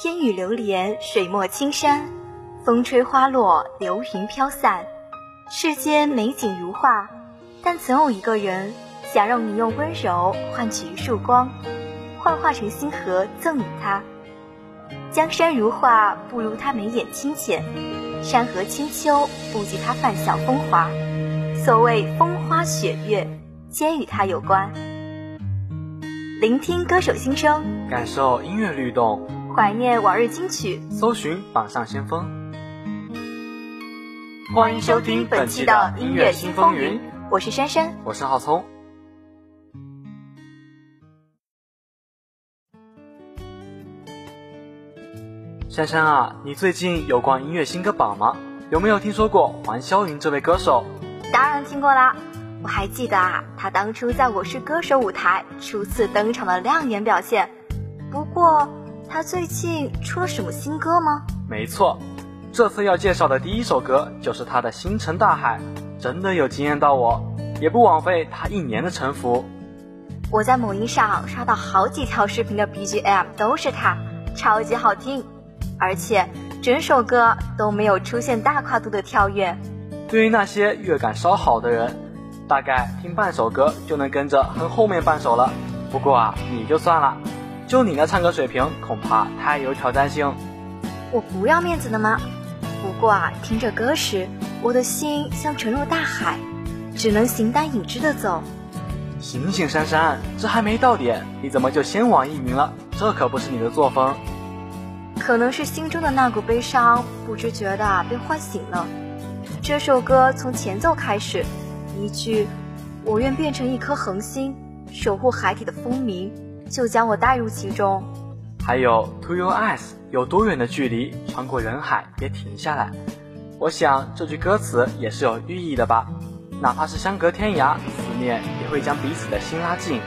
烟雨流连，水墨青山，风吹花落，流云飘散。世间美景如画，但总有一个人想让你用温柔换取一束光，幻化成星河赠予他。江山如画，不如他眉眼清浅；山河清秋，不及他泛笑风华。所谓风花雪月，皆与他有关。聆听歌手心声，感受音乐律动，怀念往日金曲，搜寻榜上先锋。欢迎收听本期的音乐新风云，我是珊珊，我是浩聪。珊珊啊，你最近有逛音乐新歌榜吗？有没有听说过黄霄云这位歌手？当然听过啦。我还记得啊，他当初在我是歌手舞台初次登场的亮眼表现。不过，他最近出了什么新歌吗？没错，这次要介绍的第一首歌就是他的《星辰大海》，真的有惊艳到我，也不枉费他一年的沉浮。我在某音上刷到好几条视频的 BGM 都是他，超级好听，而且整首歌都没有出现大跨度的跳跃。对于那些乐感稍好的人。大概听半首歌就能跟着哼后面半首了。不过啊，你就算了，就你那唱歌水平，恐怕太有挑战性。我不要面子的吗？不过啊，听着歌时，我的心像沉入大海，只能形单影只的走。醒醒，珊珊，这还没到点，你怎么就先网易云了？这可不是你的作风。可能是心中的那股悲伤，不知觉的被唤醒了。这首歌从前奏开始。一句“我愿变成一颗恒星，守护海底的风鸣”，就将我带入其中。还有 “To your eyes”，有多远的距离，穿过人海别停下来。我想这句歌词也是有寓意的吧？哪怕是相隔天涯，思念也会将彼此的心拉近。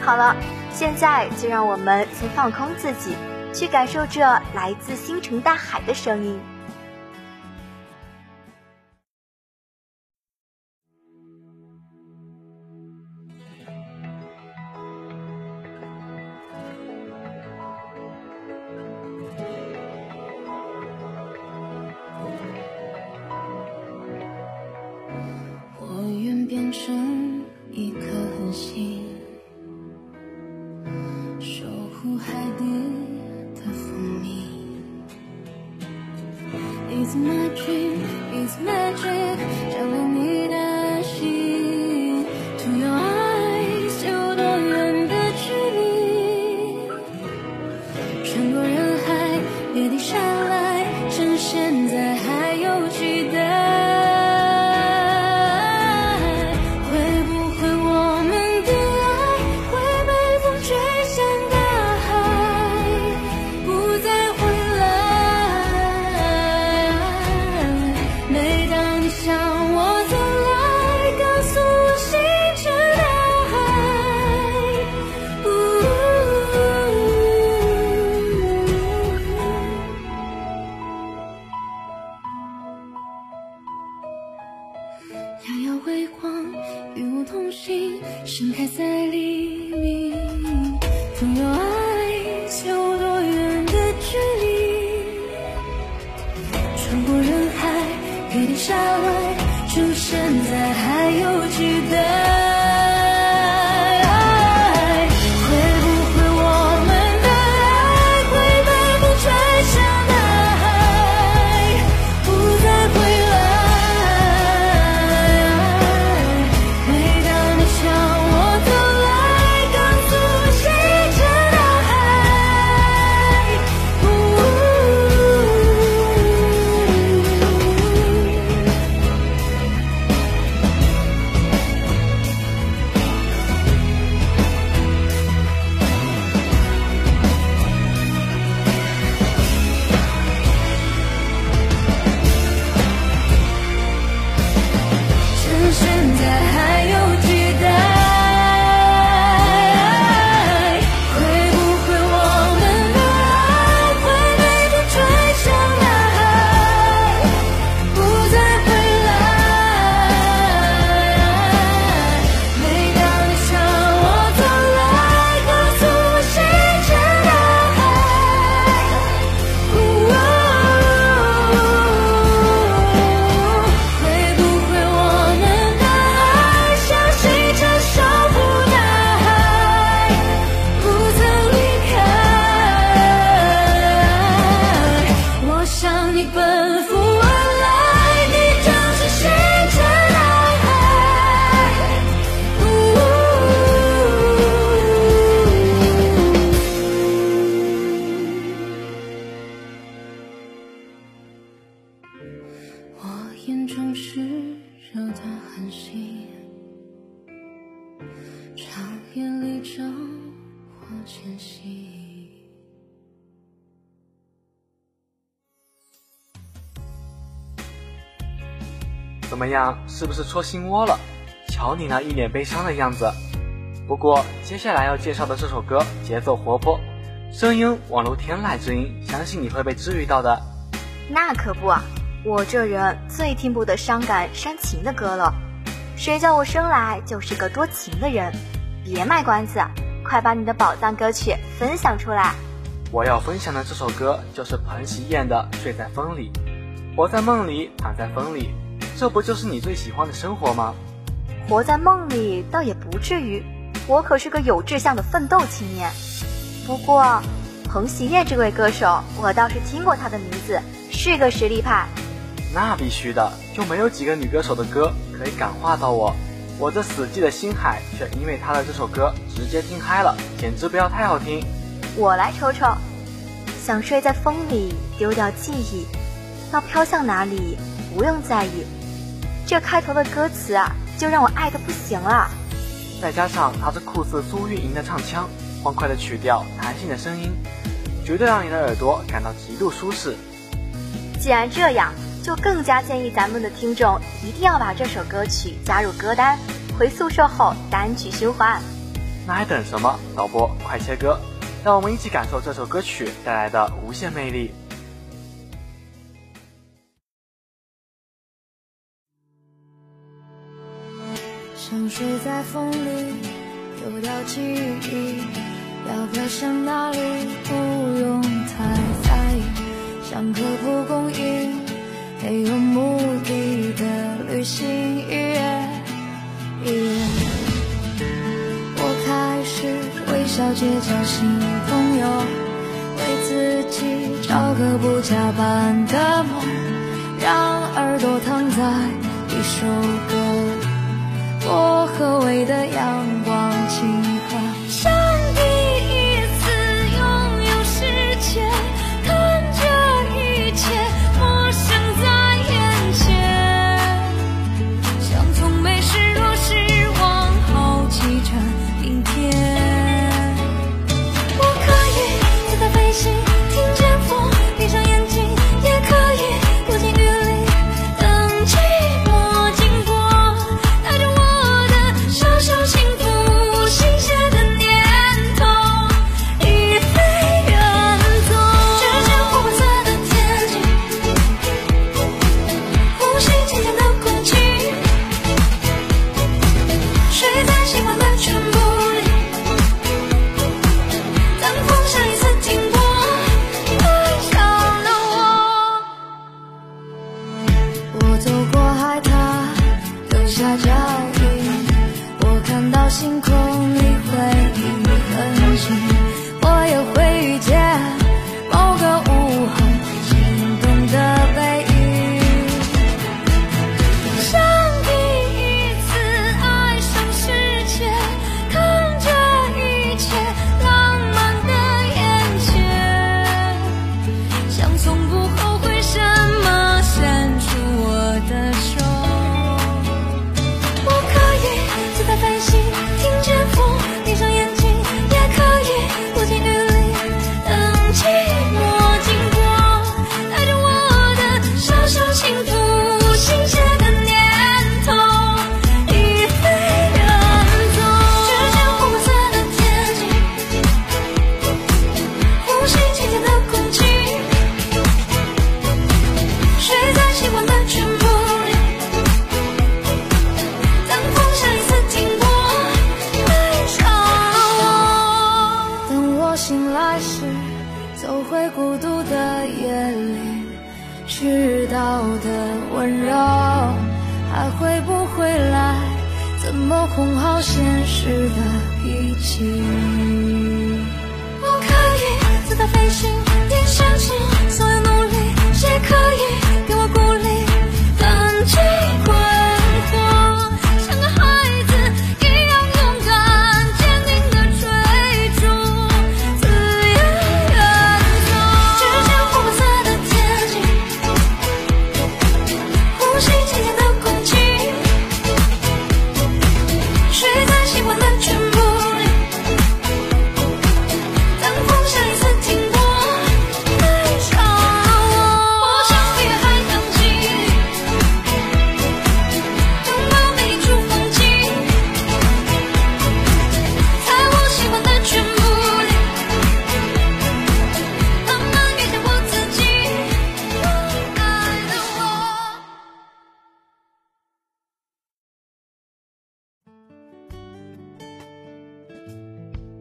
好了，现在就让我们先放空自己，去感受这来自星辰大海的声音。样，是不是戳心窝了？瞧你那一脸悲伤的样子。不过接下来要介绍的这首歌节奏活泼，声音宛如天籁之音，相信你会被治愈到的。那可不啊，我这人最听不得伤感煽情的歌了。谁叫我生来就是个多情的人？别卖关子，快把你的宝藏歌曲分享出来。我要分享的这首歌就是彭熙晏的《睡在风里》，活在梦里，躺在风里。这不就是你最喜欢的生活吗？活在梦里倒也不至于，我可是个有志向的奋斗青年。不过，彭熙晏这位歌手，我倒是听过他的名字，是个实力派。那必须的，就没有几个女歌手的歌可以感化到我。我这死寂的心海，却因为他的这首歌直接听嗨了，简直不要太好听。我来瞅瞅，想睡在风里，丢掉记忆，要飘向哪里，不用在意。这开头的歌词啊，就让我爱的不行了。再加上他这酷似苏运莹的唱腔，欢快的曲调，弹性的声音，绝对让你的耳朵感到极度舒适。既然这样，就更加建议咱们的听众一定要把这首歌曲加入歌单，回宿舍后单曲循环。那还等什么？导播，快切歌，让我们一起感受这首歌曲带来的无限魅力。像睡在风里，丢掉记忆，要飘向哪里不用太在意。像颗蒲公英，没有目的的旅行，一夜一夜。我开始微笑结交新朋友，为自己找个不加班的梦，让耳朵躺在一首歌。薄荷味的阳光，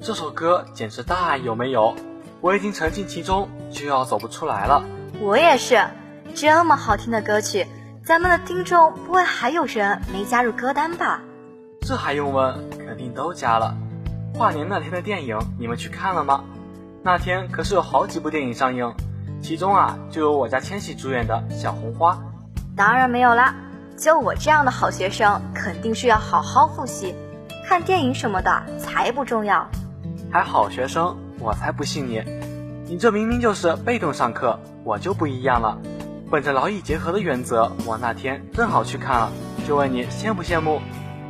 这首歌简直大有没有？我已经沉浸其中，就要走不出来了。我也是，这么好听的歌曲，咱们的听众不会还有人没加入歌单吧？这还用问？肯定都加了。跨年那天的电影，你们去看了吗？那天可是有好几部电影上映，其中啊就有我家千玺主演的《小红花》。当然没有啦，就我这样的好学生，肯定是要好好复习，看电影什么的才不重要。还好学生，我才不信你！你这明明就是被动上课，我就不一样了。本着劳逸结合的原则，我那天正好去看了，就问你羡不羡慕？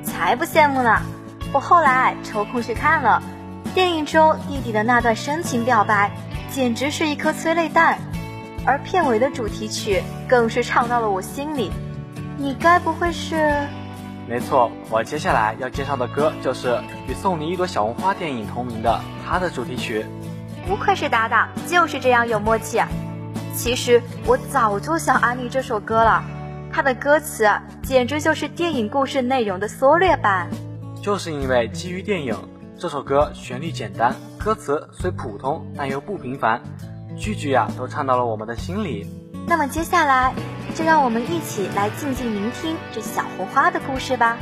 才不羡慕呢！我后来抽空去看了，电影中弟弟的那段深情表白，简直是一颗催泪弹，而片尾的主题曲更是唱到了我心里。你该不会是？没错，我接下来要介绍的歌就是与《送你一朵小红花》电影同名的它的主题曲。不愧是搭档，就是这样有默契。其实我早就想安利这首歌了，它的歌词简直就是电影故事内容的缩略版。就是因为基于电影，这首歌旋律简单，歌词虽普通但又不平凡，句句呀都唱到了我们的心里。那么接下来，就让我们一起来静静聆听这小红花的故事吧。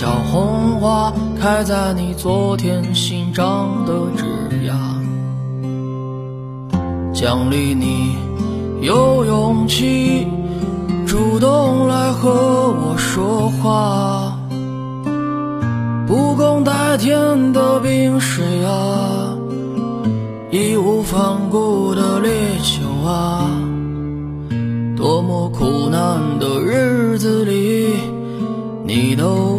小红花，开在你昨天新长的枝桠，奖励你有勇气主动来和我说话。不共戴天的冰水啊，义无反顾的烈酒啊，多么苦难的日子里。你都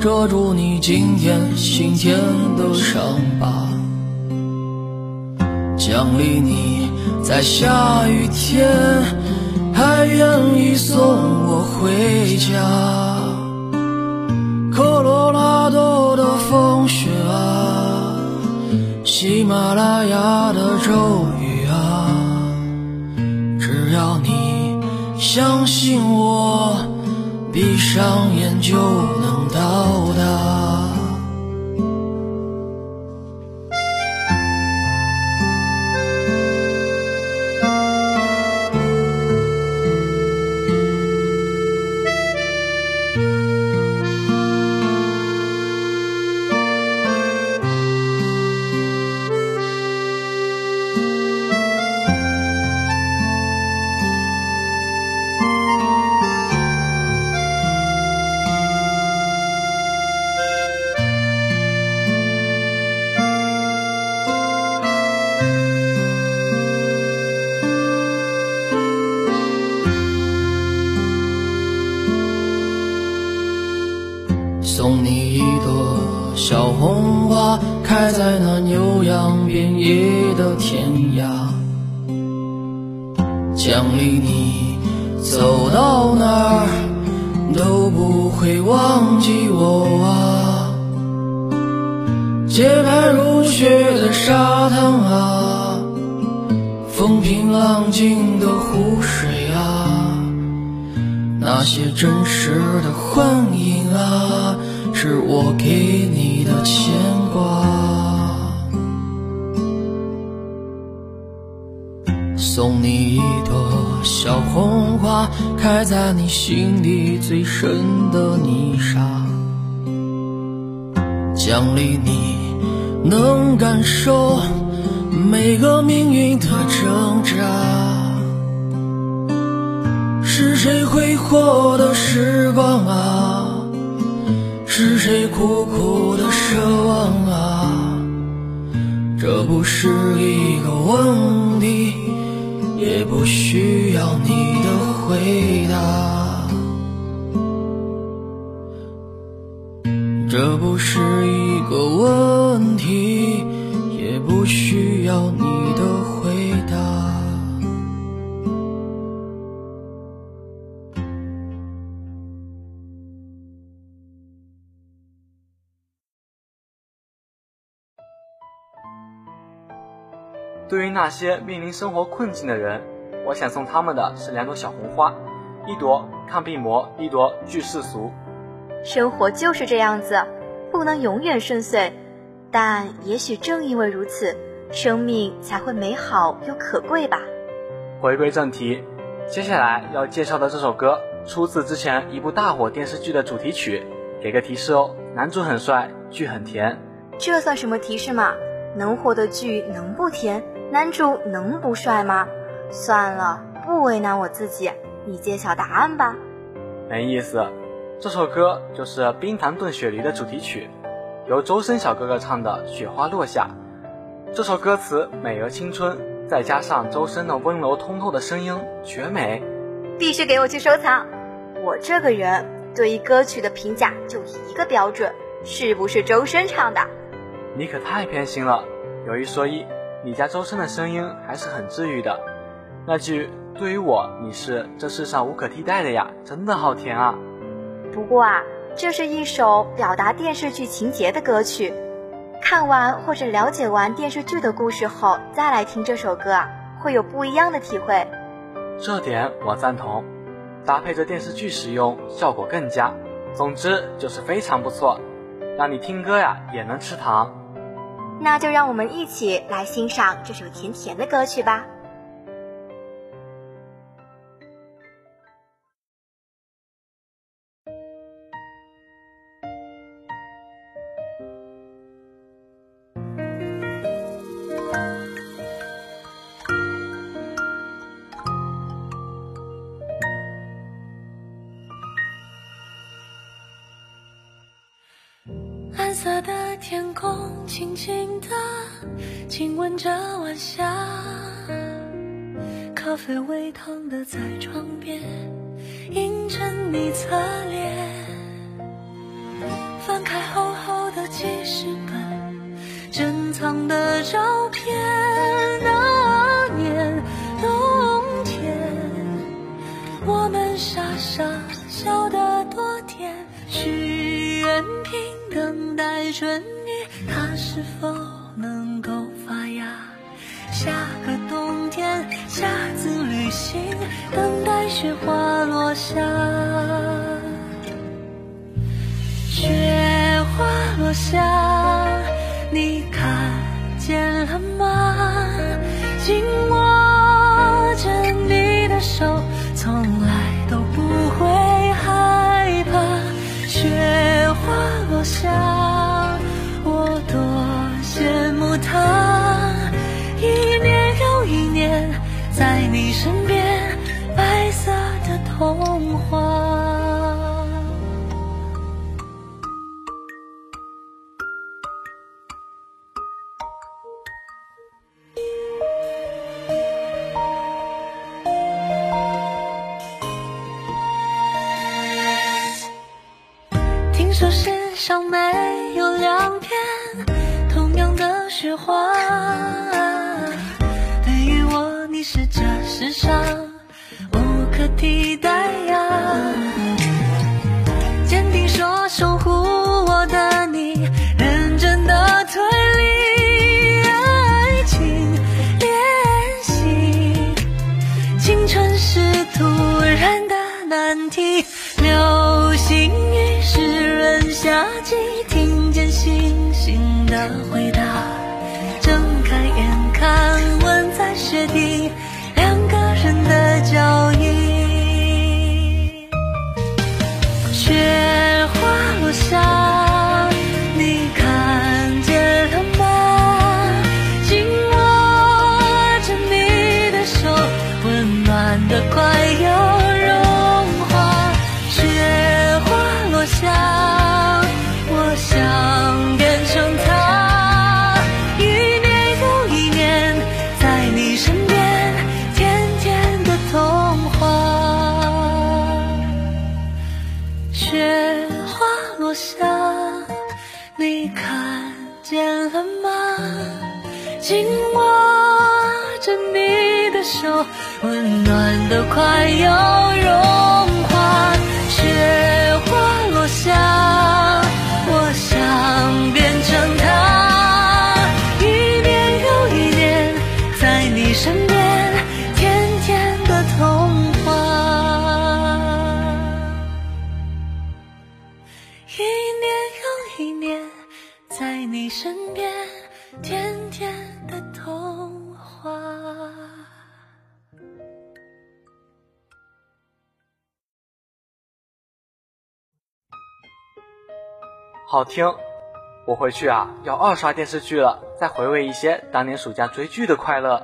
遮住你今天心田的伤疤，奖励你在下雨天还愿意送我回家。科罗拉多的风雪啊。喜马拉雅的骤雨啊，只要你相信我，闭上眼就能到达。我给你的牵挂，送你一朵小红花，开在你心底最深的泥沙，奖励你能感受每个命运的挣扎。是谁挥霍的时光啊？是谁苦苦的奢望啊？这不是一个问题，也不需要你的回答。这不是一个问题，也不需要你的对于那些面临生活困境的人，我想送他们的是两朵小红花，一朵抗病魔，一朵惧世俗。生活就是这样子，不能永远顺遂，但也许正因为如此，生命才会美好又可贵吧。回归正题，接下来要介绍的这首歌出自之前一部大火电视剧的主题曲。给个提示哦，男主很帅，剧很甜。这算什么提示嘛？能火的剧能不甜？男主能不帅吗？算了，不为难我自己，你揭晓答案吧。没意思，这首歌就是《冰糖炖雪梨》的主题曲，由周深小哥哥唱的《雪花落下》。这首歌词美而青春，再加上周深那温柔通透的声音，绝美。必须给我去收藏。我这个人对于歌曲的评价就一个标准，是不是周深唱的？你可太偏心了。有一说一，你家周深的声音还是很治愈的。那句“对于我，你是这世上无可替代的呀”，真的好甜啊。不过啊，这是一首表达电视剧情节的歌曲。看完或者了解完电视剧的故事后，再来听这首歌啊，会有不一样的体会。这点我赞同，搭配着电视剧使用，效果更佳。总之就是非常不错，让你听歌呀也能吃糖。那就让我们一起来欣赏这首甜甜的歌曲吧。任凭等待春雨，它是否能够发芽？下个冬天，下次旅行，等待雪花落下。雪花落下，你看见了吗？紧握着你的手，想，我多羡慕他，一年又一年，在你身边，白色的童花，花快要好听，我回去啊要二刷电视剧了，再回味一些当年暑假追剧的快乐。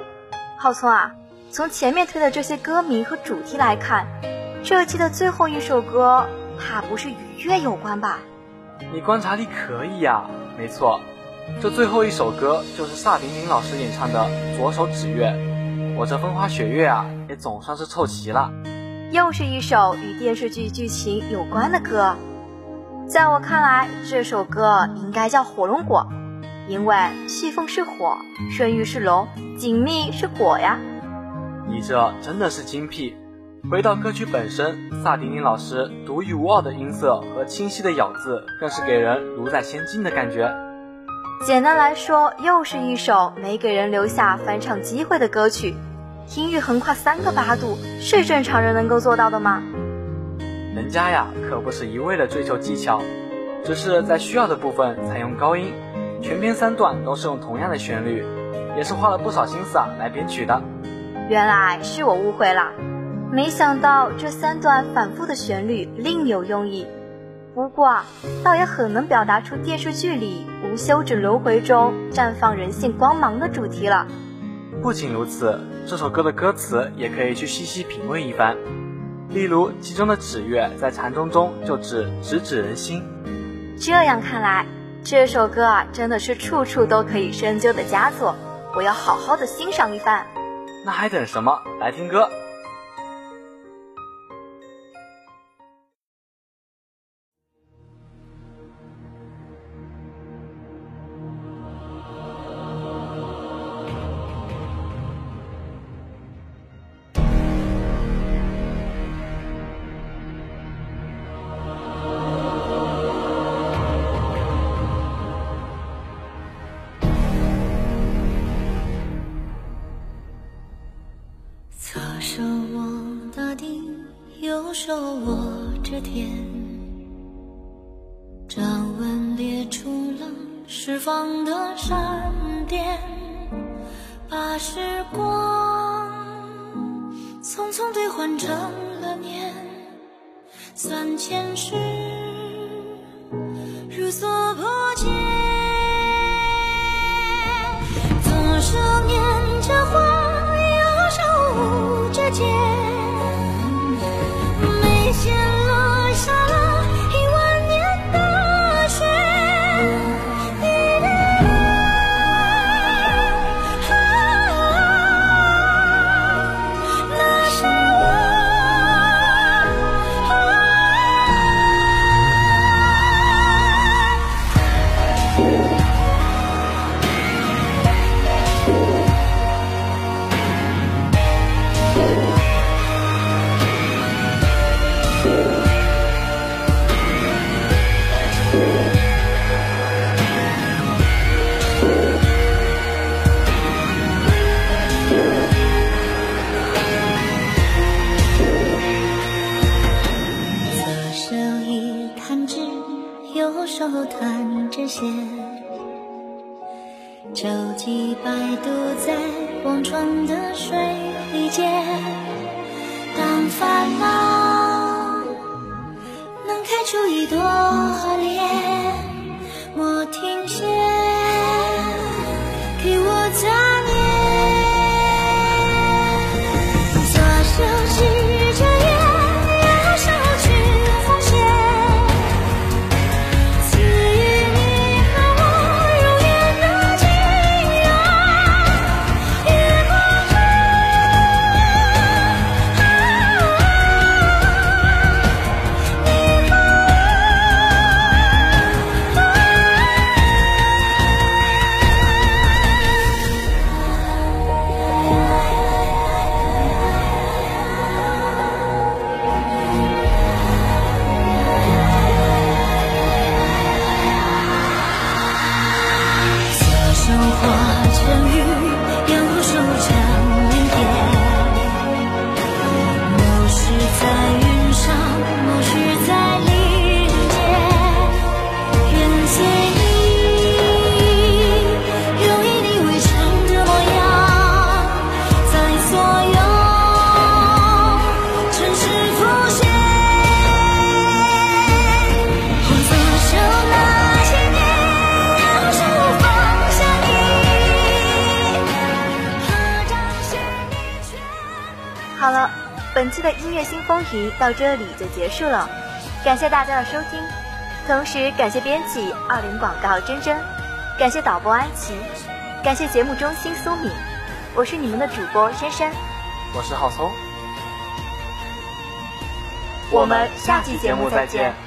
浩聪啊，从前面推的这些歌名和主题来看，这期的最后一首歌，怕不是与月有关吧？你观察力可以呀、没错，这最后一首歌就是萨顶顶老师演唱的《左手指月》，我这风花雪月啊也总算是凑齐了。又是一首与电视剧剧情有关的歌。在我看来，这首歌应该叫《火龙果》，因为旭凤是火，顺玉是龙，锦觅是果呀。你这真的是精辟。回到歌曲本身，萨顶顶老师独一无二的音色和清晰的咬字，更是给人如在仙境的感觉。简单来说，又是一首没给人留下翻唱机会的歌曲。音域横跨三个八度，是正常人能够做到的吗？人家呀可不是一味的追求技巧，只是在需要的部分采用高音，全篇三段都是用同样的旋律，也是花了不少心思啊来编曲的。原来是我误会了，没想到这三段反复的旋律另有用意。不过啊，倒也很能表达出电视剧里无休止轮回中绽放人性光芒的主题了。不仅如此，这首歌的歌词也可以去细细品味一番。例如，其中的“指月”在禅宗中就指直指人心。这样看来，这首歌啊，真的是处处都可以深究的佳作。我要好好的欣赏一番。那还等什么？来听歌。左手握大地，右手握着天，掌纹裂出了释放的闪电，把时光匆匆兑换成了年，三千世如所不见。左手捻乐新风云到这里就结束了，感谢大家的收听，同时感谢编辑二零广告珍珍，感谢导播安琪，感谢节目中心苏敏，我是你们的主播珊珊，我是浩聪，我们下期节目再见。